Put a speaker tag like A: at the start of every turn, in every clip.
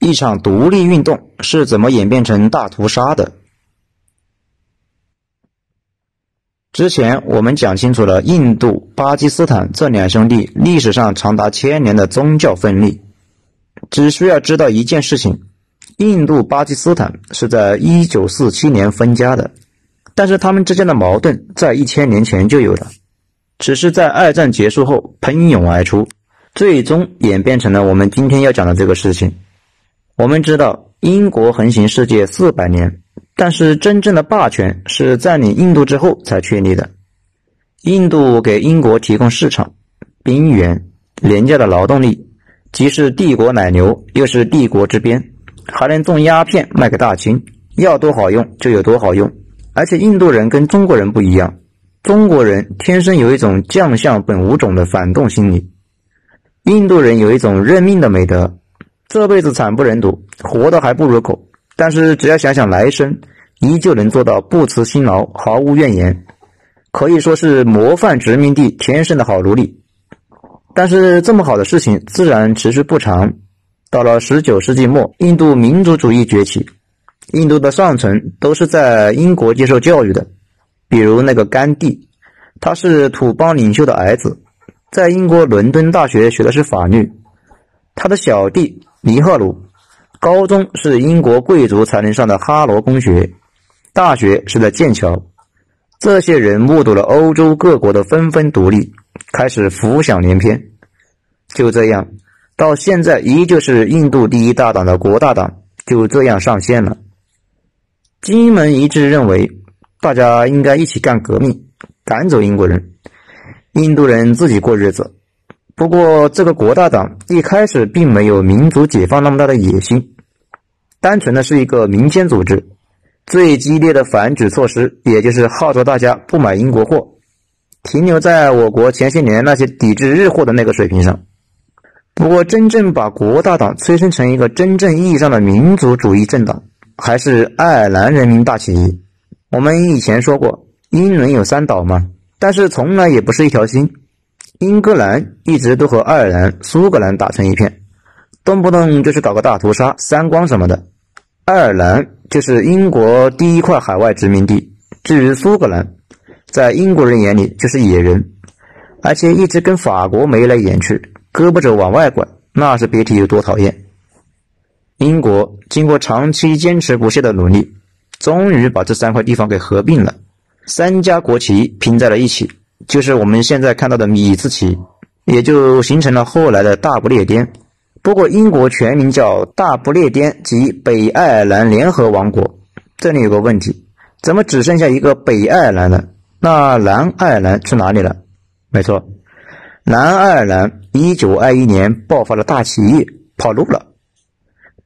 A: 一场独立运动是怎么演变成大屠杀的？之前我们讲清楚了印度、巴基斯坦这两兄弟历史上长达千年的宗教分立，只需要知道一件事情：印度、巴基斯坦是在一九四七年分家的，但是他们之间的矛盾在一千年前就有了，只是在二战结束后喷涌而出，最终演变成了我们今天要讲的这个事情。我们知道，英国横行世界四百年。但是真正的霸权是占领印度之后才确立的。印度给英国提供市场、兵源、廉价的劳动力，既是帝国奶牛，又是帝国之鞭，还能种鸦片卖给大清，要多好用就有多好用。而且印度人跟中国人不一样，中国人天生有一种将相本无种的反动心理，印度人有一种认命的美德，这辈子惨不忍睹，活的还不如狗。但是只要想想来生，依旧能做到不辞辛劳，毫无怨言，可以说是模范殖民地天生的好奴隶。但是这么好的事情自然持续不长。到了十九世纪末，印度民族主义崛起，印度的上层都是在英国接受教育的，比如那个甘地，他是土邦领袖的儿子，在英国伦敦大学学的是法律，他的小弟尼赫鲁。高中是英国贵族才能上的哈罗公学，大学是在剑桥。这些人目睹了欧洲各国的纷纷独立，开始浮想联翩。就这样，到现在依旧是印度第一大党的国大党就这样上线了。精英们一致认为，大家应该一起干革命，赶走英国人，印度人自己过日子。不过，这个国大党一开始并没有民族解放那么大的野心，单纯的是一个民间组织。最激烈的反举措施，也就是号召大家不买英国货，停留在我国前些年那些抵制日货的那个水平上。不过，真正把国大党催生成一个真正意义上的民族主义政党，还是爱尔兰人民大起义。我们以前说过，英伦有三岛嘛，但是从来也不是一条心。英格兰一直都和爱尔兰、苏格兰打成一片，动不动就是搞个大屠杀、三光什么的。爱尔兰就是英国第一块海外殖民地，至于苏格兰，在英国人眼里就是野人，而且一直跟法国眉来眼去，胳膊肘往外拐，那是别提有多讨厌。英国经过长期坚持不懈的努力，终于把这三块地方给合并了，三家国旗拼在了一起。就是我们现在看到的米字旗，也就形成了后来的大不列颠。不过英国全名叫大不列颠及北爱尔兰联合王国。这里有个问题，怎么只剩下一个北爱尔兰了？那南爱尔兰去哪里了？没错，南爱尔兰一九二一年爆发了大起义，跑路了。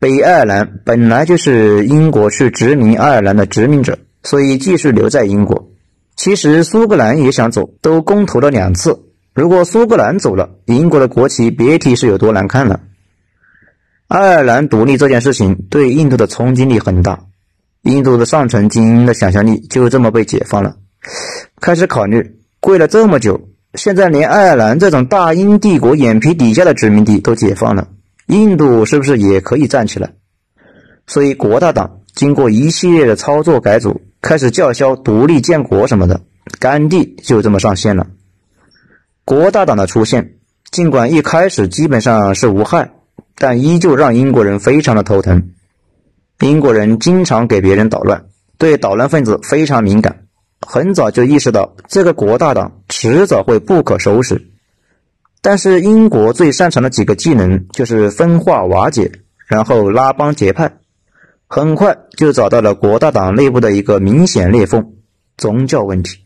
A: 北爱尔兰本来就是英国去殖民爱尔兰的殖民者，所以继续留在英国。其实苏格兰也想走，都公投了两次。如果苏格兰走了，英国的国旗别提是有多难看了。爱尔兰独立这件事情对印度的冲击力很大，印度的上层精英的想象力就这么被解放了。开始考虑，跪了这么久，现在连爱尔兰这种大英帝国眼皮底下的殖民地都解放了，印度是不是也可以站起来？所以国大党经过一系列的操作改组。开始叫嚣独立建国什么的，甘地就这么上线了。国大党的出现，尽管一开始基本上是无害，但依旧让英国人非常的头疼。英国人经常给别人捣乱，对捣乱分子非常敏感，很早就意识到这个国大党迟早会不可收拾。但是英国最擅长的几个技能就是分化瓦解，然后拉帮结派。很快就找到了国大党内部的一个明显裂缝——宗教问题。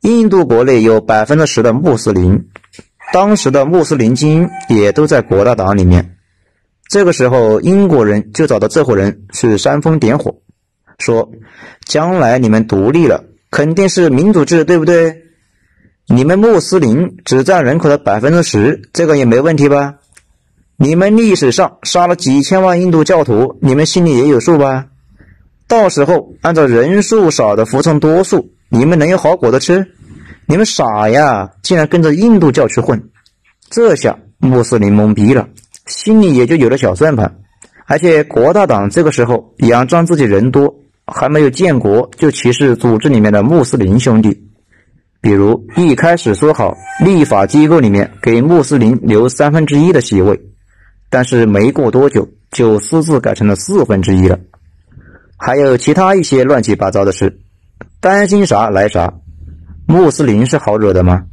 A: 印度国内有百分之十的穆斯林，当时的穆斯林精英也都在国大党里面。这个时候，英国人就找到这伙人去煽风点火，说：“将来你们独立了，肯定是民主制，对不对？你们穆斯林只占人口的百分之十，这个也没问题吧？”你们历史上杀了几千万印度教徒，你们心里也有数吧？到时候按照人数少的服从多数，你们能有好果子吃？你们傻呀，竟然跟着印度教去混！这下穆斯林懵逼了，心里也就有了小算盘：而且国大党这个时候佯装自己人多，还没有建国就歧视组织里面的穆斯林兄弟。比如一开始说好立法机构里面给穆斯林留三分之一的席位，但是没过多久就私自改成了四分之一了。还有其他一些乱七八糟的事，担心啥来啥。穆斯林是好惹的吗？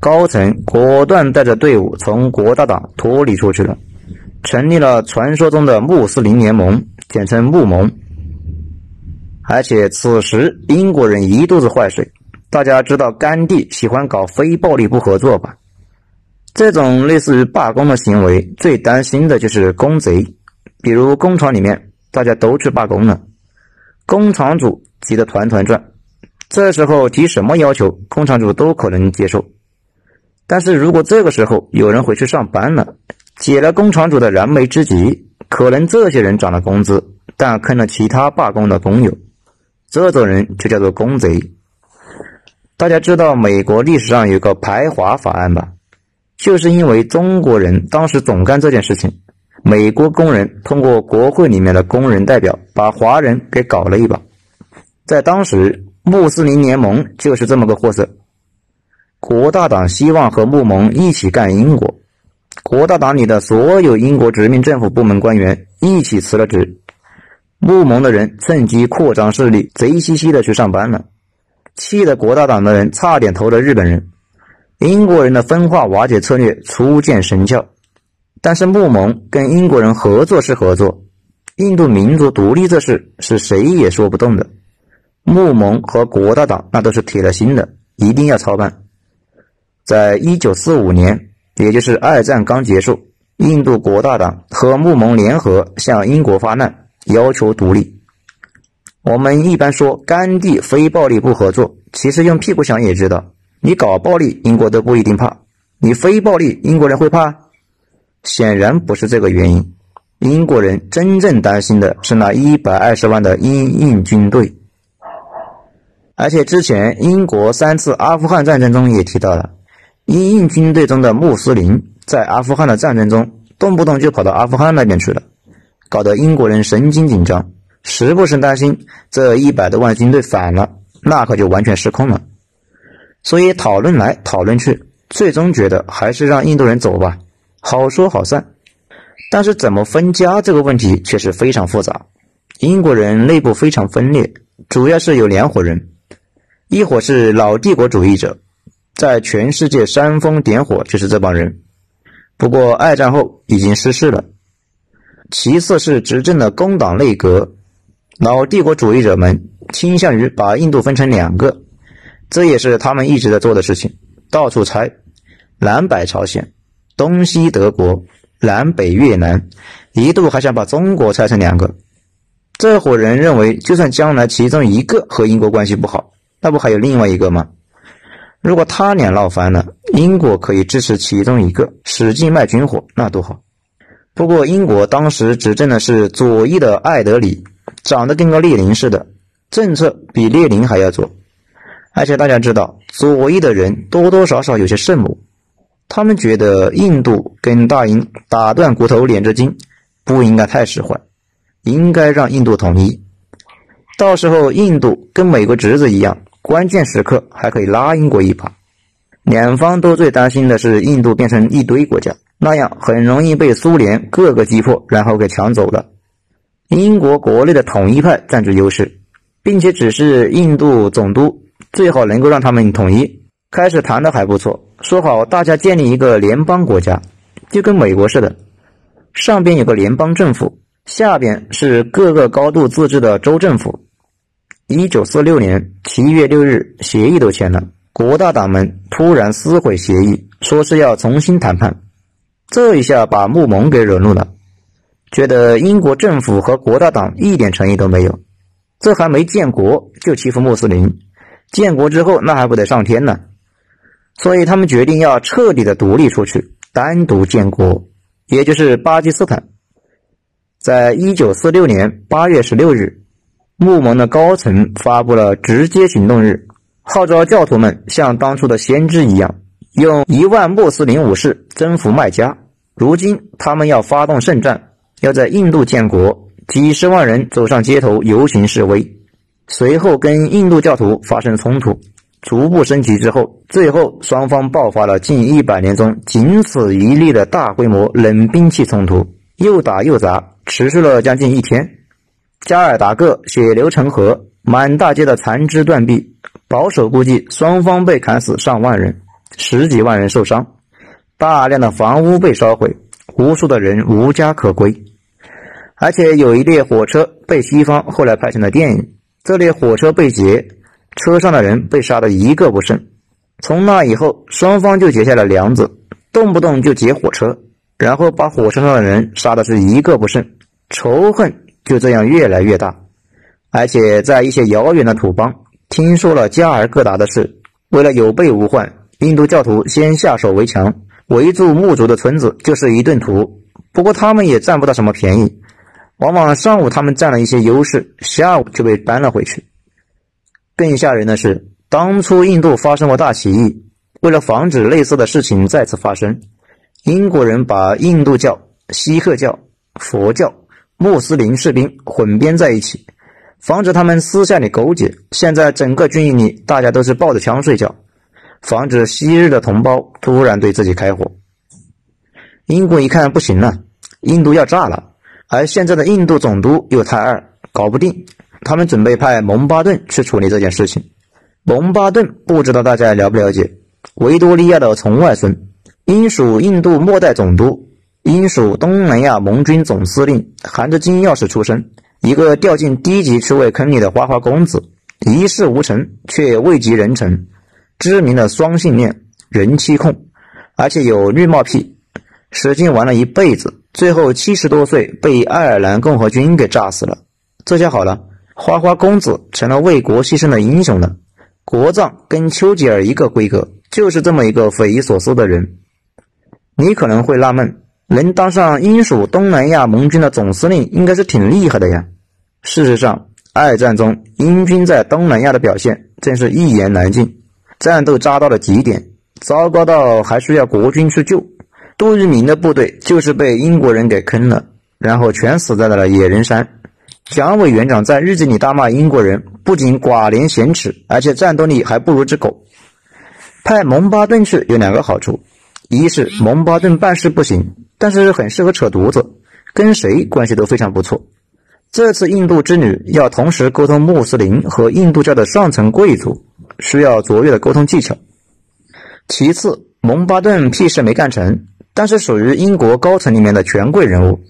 A: 高层果断带着队伍从国大党脱离出去了。成立了传说中的穆斯林联盟，简称穆盟。而且此时英国人一肚子坏水，大家知道甘地喜欢搞非暴力不合作吧？这种类似于罢工的行为，最担心的就是工贼，比如工厂里面大家都去罢工了，工厂主急得团团转。这时候提什么要求，工厂主都可能接受。但是如果这个时候有人回去上班了，解了工厂主的燃眉之急，可能这些人涨了工资，但坑了其他罢工的工友，这种人就叫做工贼。大家知道美国历史上有个排华法案吧？就是因为中国人当时总干这件事情，美国工人通过国会里面的工人代表把华人给搞了一把。在当时，穆斯林联盟就是这么个货色。国大党希望和穆盟一起干英国。国大党里的所有英国殖民政府部门官员一起辞了职，穆盟的人趁机扩张势力，贼兮兮的去上班了，气得国大党的人差点投了日本人。英国人的分化瓦解策略初见生效，但是穆盟跟英国人合作是合作，印度民族独立这事是谁也说不动的。穆盟和国大党那都是铁了心的，一定要操办。在一九四五年。也就是二战刚结束，印度国大党和穆盟联合向英国发难，要求独立。我们一般说甘地非暴力不合作，其实用屁股想也知道，你搞暴力，英国都不一定怕；你非暴力，英国人会怕？显然不是这个原因。英国人真正担心的是那一百二十万的英印军队，而且之前英国三次阿富汗战争中也提到了。英印军队中的穆斯林在阿富汗的战争中，动不动就跑到阿富汗那边去了，搞得英国人神经紧张，时不时担心这一百多万军队反了，那可就完全失控了。所以讨论来讨论去，最终觉得还是让印度人走吧，好说好散。但是怎么分家这个问题却是非常复杂。英国人内部非常分裂，主要是有两伙人，一伙是老帝国主义者。在全世界煽风点火就是这帮人，不过二战后已经失势了。其次是执政的工党内阁，老帝国主义者们倾向于把印度分成两个，这也是他们一直在做的事情，到处拆，南北朝鲜、东西德国、南北越南，一度还想把中国拆成两个。这伙人认为，就算将来其中一个和英国关系不好，那不还有另外一个吗？如果他俩闹翻了，英国可以支持其中一个，使劲卖军火，那多好。不过英国当时执政的是左翼的艾德里，长得跟个列宁似的，政策比列宁还要左。而且大家知道，左翼的人多多少少有些圣母，他们觉得印度跟大英打断骨头连着筋，不应该太使坏，应该让印度统一，到时候印度跟美国侄子一样。关键时刻还可以拉英国一把，两方都最担心的是印度变成一堆国家，那样很容易被苏联各个击破，然后给抢走了。英国国内的统一派占据优势，并且只是印度总督，最好能够让他们统一。开始谈的还不错，说好大家建立一个联邦国家，就跟美国似的，上边有个联邦政府，下边是各个高度自治的州政府。一九四六年七月六日，协议都签了。国大党们突然撕毁协议，说是要重新谈判。这一下把穆蒙给惹怒了，觉得英国政府和国大党一点诚意都没有。这还没建国就欺负穆斯林，建国之后那还不得上天呢？所以他们决定要彻底的独立出去，单独建国，也就是巴基斯坦。在一九四六年八月十六日。穆盟的高层发布了直接行动日，号召教徒们像当初的先知一样，用一万穆斯林武士征服麦加。如今他们要发动圣战，要在印度建国，几十万人走上街头游行示威，随后跟印度教徒发生冲突，逐步升级之后，最后双方爆发了近一百年中仅此一例的大规模冷兵器冲突，又打又砸，持续了将近一天。加尔达克血流成河，满大街的残肢断臂，保守估计双方被砍死上万人，十几万人受伤，大量的房屋被烧毁。无数的人无家可归，而且有一列火车被西方后来拍成了电影。这列火车被劫，车上的人被杀的一个不剩。从那以后，双方就结下了梁子，动不动就劫火车，然后把火车上的人杀的是一个不剩，仇恨就这样越来越大。而且在一些遥远的土邦，听说了加尔各答的事，为了有备无患，印度教徒先下手为强。围住木族的村子就是一顿屠，不过他们也占不到什么便宜，往往上午他们占了一些优势，下午就被搬了回去。更吓人的是，当初印度发生过大起义，为了防止类似的事情再次发生，英国人把印度教、锡克教、佛教、穆斯林士兵混编在一起，防止他们私下里勾结。现在整个军营里，大家都是抱着枪睡觉。防止昔日的同胞突然对自己开火。英国一看不行了，印度要炸了，而现在的印度总督又太二，搞不定。他们准备派蒙巴顿去处理这件事情。蒙巴顿不知道大家了不了解，维多利亚的从外孙，英属印度末代总督，英属东南亚盟军总司令，含着金钥匙出身，一个掉进低级趣味坑里的花花公子，一事无成却位极人臣。知名的双性恋、人妻控，而且有绿帽癖，使劲玩了一辈子，最后七十多岁被爱尔兰共和军给炸死了。这下好了，花花公子成了为国牺牲的英雄了，国葬跟丘吉尔一个规格，就是这么一个匪夷所思的人。你可能会纳闷，能当上英属东南亚盟军的总司令，应该是挺厉害的呀。事实上，二战中英军在东南亚的表现真是一言难尽。战斗渣到了极点，糟糕到还需要国军去救。杜聿明的部队就是被英国人给坑了，然后全死在了野人山。蒋委员长在日记里大骂英国人不仅寡廉鲜耻，而且战斗力还不如只狗。派蒙巴顿去有两个好处：一是蒙巴顿办事不行，但是很适合扯犊子，跟谁关系都非常不错。这次印度之旅要同时沟通穆斯林和印度教的上层贵族。需要卓越的沟通技巧。其次，蒙巴顿屁事没干成，但是属于英国高层里面的权贵人物，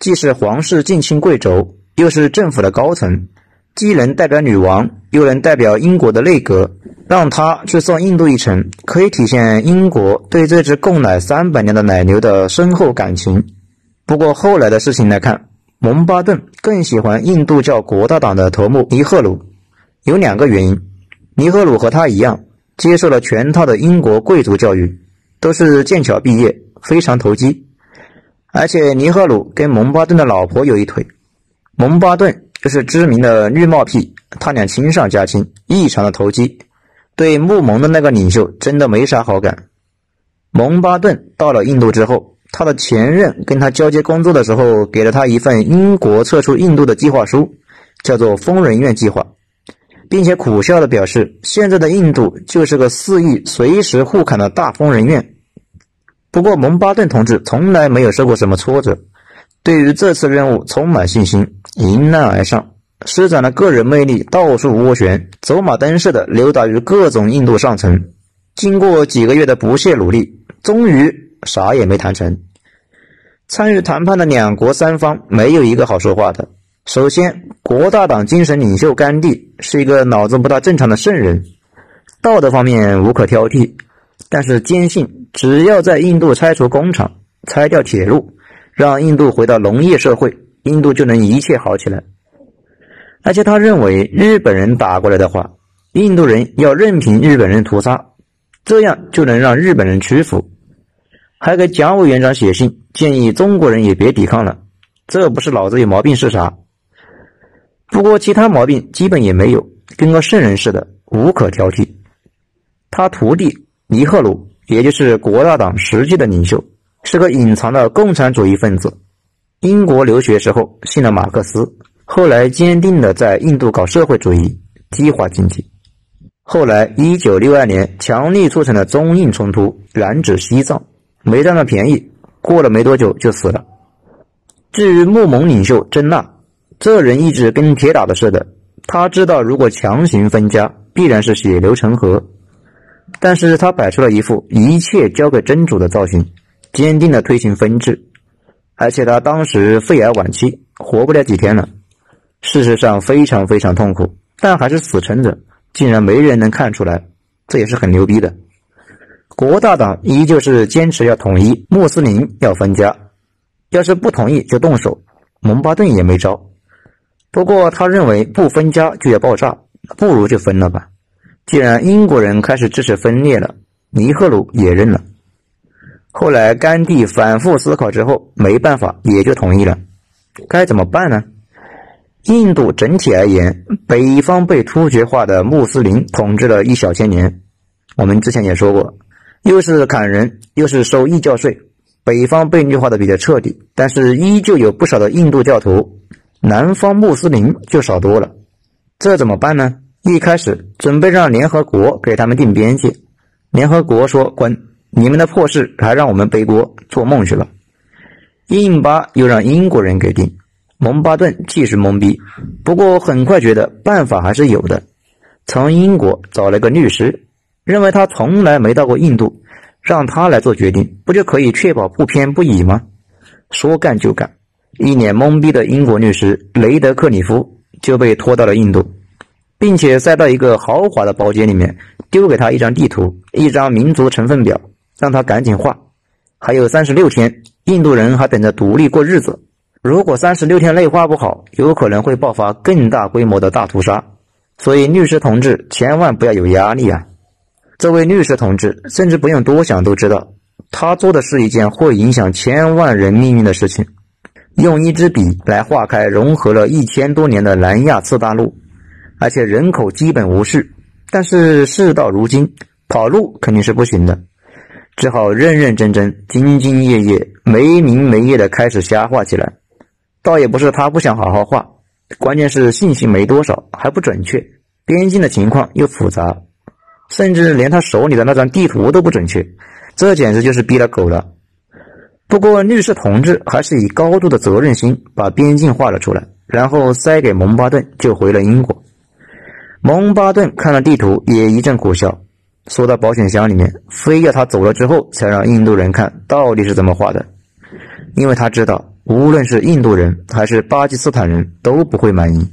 A: 既是皇室近亲贵族，又是政府的高层，既能代表女王，又能代表英国的内阁，让他去送印度一程，可以体现英国对这只供奶三百年的奶牛的深厚感情。不过后来的事情来看，蒙巴顿更喜欢印度教国大党的头目尼赫鲁，有两个原因。尼赫鲁和他一样，接受了全套的英国贵族教育，都是剑桥毕业，非常投机。而且尼赫鲁跟蒙巴顿的老婆有一腿，蒙巴顿就是知名的绿帽癖，他俩亲上加亲，异常的投机，对穆蒙的那个领袖真的没啥好感。蒙巴顿到了印度之后，他的前任跟他交接工作的时候，给了他一份英国撤出印度的计划书，叫做疯人院计划。并且苦笑的表示，现在的印度就是个肆意随时互砍的大疯人院。不过，蒙巴顿同志从来没有受过什么挫折，对于这次任务充满信心，迎难而上，施展了个人魅力，到处斡旋，走马灯似的溜达于各种印度上层。经过几个月的不懈努力，终于啥也没谈成。参与谈判的两国三方没有一个好说话的。首先，国大党精神领袖甘地是一个脑子不大正常的圣人，道德方面无可挑剔，但是坚信只要在印度拆除工厂、拆掉铁路，让印度回到农业社会，印度就能一切好起来。而且他认为，日本人打过来的话，印度人要任凭日本人屠杀，这样就能让日本人屈服。还给蒋委员长写信，建议中国人也别抵抗了，这不是脑子有毛病是啥？不过其他毛病基本也没有，跟个圣人似的，无可挑剔。他徒弟尼赫鲁，也就是国大党实际的领袖，是个隐藏的共产主义分子。英国留学时候信了马克思，后来坚定的在印度搞社会主义，计划经济。后来一九六二年，强力促成了中印冲突，染指西藏，没占到便宜，过了没多久就死了。至于穆蒙领袖真纳，这人意志跟铁打的似的，他知道如果强行分家，必然是血流成河，但是他摆出了一副一切交给真主的造型，坚定的推行分治。而且他当时肺癌晚期，活不了几天了，事实上非常非常痛苦，但还是死撑着，竟然没人能看出来，这也是很牛逼的。国大党依旧是坚持要统一，穆斯林要分家，要是不同意就动手。蒙巴顿也没招，不过他认为不分家就要爆炸，不如就分了吧。既然英国人开始支持分裂了，尼赫鲁也认了。后来，甘地反复思考之后，没办法，也就同意了。该怎么办呢？印度整体而言，北方被突厥化的穆斯林统治了一小千年。我们之前也说过，又是砍人，又是收异教税，北方被虐化的比较彻底。但是，依旧有不少的印度教徒，南方穆斯林就少多了。这怎么办呢？一开始准备让联合国给他们定边界，联合国说滚。你们的破事还让我们背锅，做梦去了。印巴又让英国人给定，蒙巴顿继续懵逼，不过很快觉得办法还是有的。从英国找了个律师，认为他从来没到过印度，让他来做决定，不就可以确保不偏不倚吗？说干就干，一脸懵逼的英国律师雷德克里夫就被拖到了印度。并且塞到一个豪华的包间里面，丢给他一张地图，一张民族成分表。让他赶紧画，还有三十六天，印度人还等着独立过日子。如果三十六天内画不好，有可能会爆发更大规模的大屠杀。所以，律师同志千万不要有压力啊！这位律师同志甚至不用多想都知道，他做的是一件会影响千万人命运的事情。用一支笔来画开融合了一千多年的南亚次大陆，而且人口基本无事。但是事到如今，跑路肯定是不行的。只好认认真真、兢兢业业、没名没业的开始瞎画起来。倒也不是他不想好好画，关键是信息没多少，还不准确。边境的情况又复杂，甚至连他手里的那张地图都不准确，这简直就是逼了狗了。不过律师同志还是以高度的责任心把边境画了出来，然后塞给蒙巴顿，就回了英国。蒙巴顿看了地图，也一阵苦笑。缩到保险箱里面，非要他走了之后才让印度人看到底是怎么画的，因为他知道，无论是印度人还是巴基斯坦人都不会满意。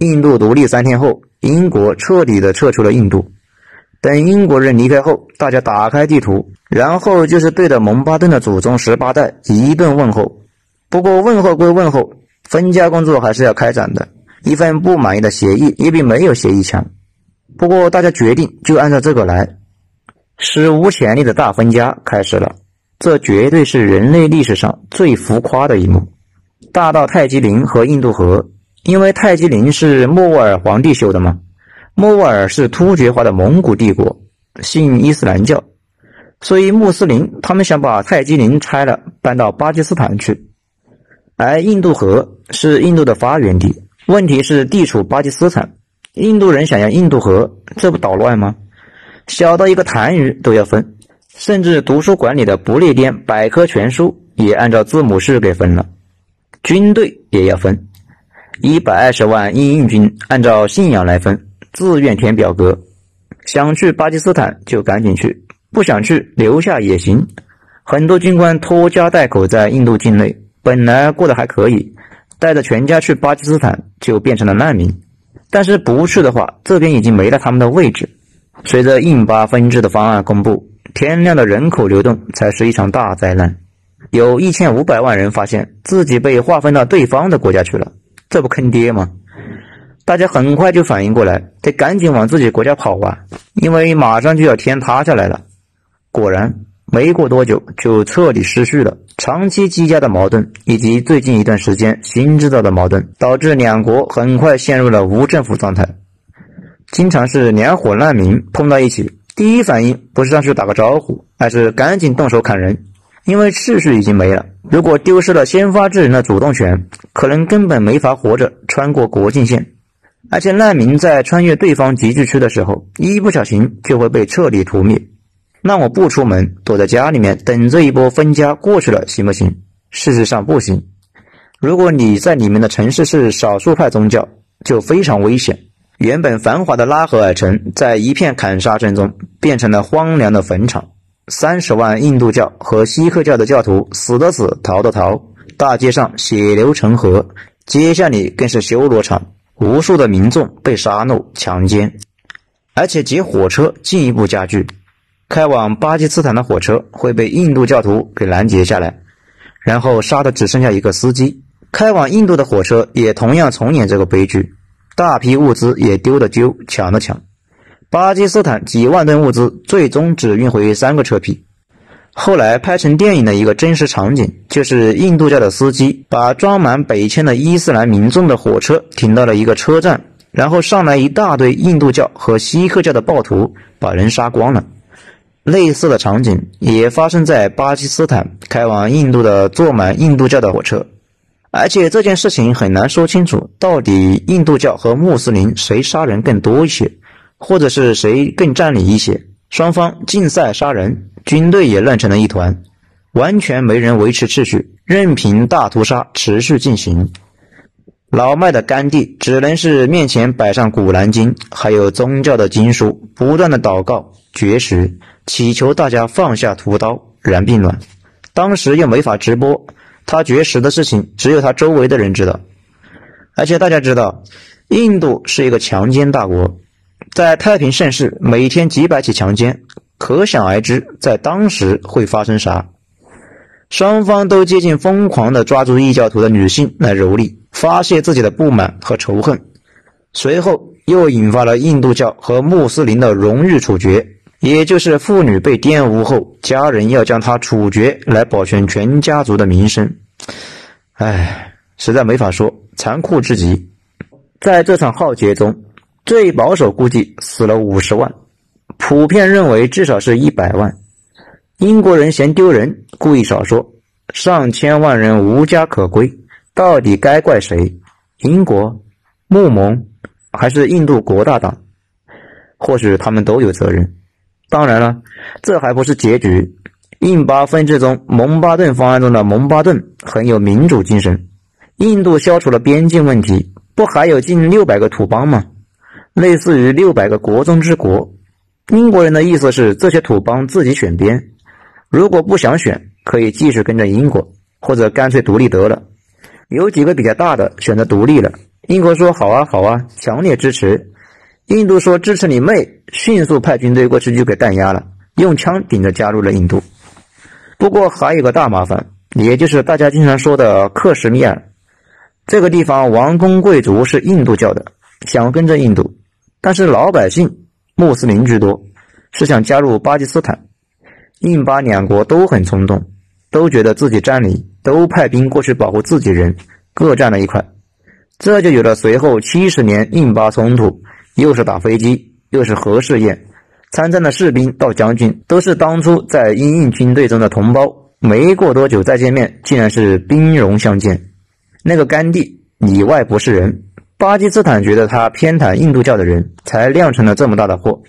A: 印度独立三天后，英国彻底的撤出了印度。等英国人离开后，大家打开地图，然后就是对着蒙巴顿的祖宗十八代一顿问候。不过问候归问候，分家工作还是要开展的。一份不满意的协议也比没有协议强。不过，大家决定就按照这个来，史无前例的大分家开始了。这绝对是人类历史上最浮夸的一幕，大到泰姬陵和印度河。因为泰姬陵是莫卧儿皇帝修的嘛，莫卧儿是突厥化的蒙古帝国，信伊斯兰教，所以穆斯林他们想把泰姬陵拆了，搬到巴基斯坦去。而印度河是印度的发源地，问题是地处巴基斯坦。印度人想要印度河，这不捣乱吗？小到一个痰盂都要分，甚至图书馆里的不列颠百科全书也按照字母式给分了。军队也要分，一百二十万印印军按照信仰来分，自愿填表格。想去巴基斯坦就赶紧去，不想去留下也行。很多军官拖家带口在印度境内，本来过得还可以，带着全家去巴基斯坦就变成了难民。但是不去的话，这边已经没了他们的位置。随着印巴分治的方案公布，天量的人口流动才是一场大灾难。有一千五百万人发现自己被划分到对方的国家去了，这不坑爹吗？大家很快就反应过来，得赶紧往自己国家跑啊，因为马上就要天塌下来了。果然。没过多久，就彻底失序了。长期积压的矛盾，以及最近一段时间新制造的矛盾，导致两国很快陷入了无政府状态。经常是两伙难民碰到一起，第一反应不是上去打个招呼，而是赶紧动手砍人。因为秩序已经没了。如果丢失了先发制人的主动权，可能根本没法活着穿过国境线。而且难民在穿越对方集聚区的时候，一不小心就会被彻底屠灭。那我不出门，躲在家里面等这一波分家过去了，行不行？事实上不行。如果你在你们的城市是少数派宗教，就非常危险。原本繁华的拉合尔城，在一片砍杀声中变成了荒凉的坟场。三十万印度教和锡克教的教徒死的死，逃的逃，大街上血流成河。街下里更是修罗场，无数的民众被杀戮、强奸，而且劫火车进一步加剧。开往巴基斯坦的火车会被印度教徒给拦截下来，然后杀的只剩下一个司机。开往印度的火车也同样重演这个悲剧。大批物资也丢的丢，抢的抢。巴基斯坦几万吨物资最终只运回三个车皮。后来拍成电影的一个真实场景，就是印度教的司机把装满北迁的伊斯兰民众的火车停到了一个车站，然后上来一大堆印度教和锡克教的暴徒，把人杀光了。类似的场景也发生在巴基斯坦，开往印度的坐满印度教的火车。而且这件事情很难说清楚，到底印度教和穆斯林谁杀人更多一些，或者是谁更占理一些？双方竞赛杀人，军队也乱成了一团，完全没人维持秩序，任凭大屠杀持续进行。老迈的甘地只能是面前摆上《古兰经》，还有宗教的经书，不断的祷告、绝食，祈求大家放下屠刀、燃并卵。当时又没法直播。他绝食的事情，只有他周围的人知道。而且大家知道，印度是一个强奸大国，在太平盛世每天几百起强奸，可想而知，在当时会发生啥。双方都接近疯狂的抓住异教徒的女性来蹂躏，发泄自己的不满和仇恨。随后又引发了印度教和穆斯林的荣誉处决。也就是妇女被玷污后，家人要将她处决来保全全家族的名声。唉，实在没法说，残酷至极。在这场浩劫中，最保守估计死了五十万，普遍认为至少是一百万。英国人嫌丢人，故意少说。上千万人无家可归，到底该怪谁？英国、穆蒙，还是印度国大党？或许他们都有责任。当然了，这还不是结局。印巴分治中，蒙巴顿方案中的蒙巴顿很有民主精神。印度消除了边境问题，不还有近六百个土邦吗？类似于六百个国中之国。英国人的意思是，这些土邦自己选边，如果不想选，可以继续跟着英国，或者干脆独立得了。有几个比较大的选择独立了，英国说好啊好啊，强烈支持。印度说支持你妹，迅速派军队过去就给弹压了，用枪顶着加入了印度。不过还有个大麻烦，也就是大家经常说的克什米尔这个地方，王公贵族是印度教的，想跟着印度，但是老百姓穆斯林居多，是想加入巴基斯坦。印巴两国都很冲动，都觉得自己占理，都派兵过去保护自己人，各占了一块，这就有了随后七十年印巴冲突。又是打飞机，又是核试验，参战的士兵到将军都是当初在英印军队中的同胞，没过多久再见面，竟然是兵戎相见。那个甘地里外不是人，巴基斯坦觉得他偏袒印度教的人，才酿成了这么大的祸。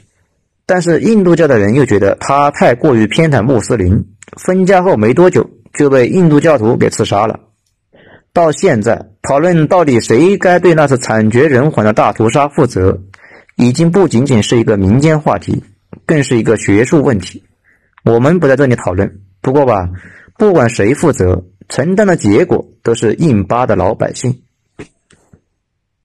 A: 但是印度教的人又觉得他太过于偏袒穆斯林，分家后没多久就被印度教徒给刺杀了。到现在讨论到底谁该对那次惨绝人寰的大屠杀负责？已经不仅仅是一个民间话题，更是一个学术问题。我们不在这里讨论。不过吧，不管谁负责，承担的结果都是印巴的老百姓。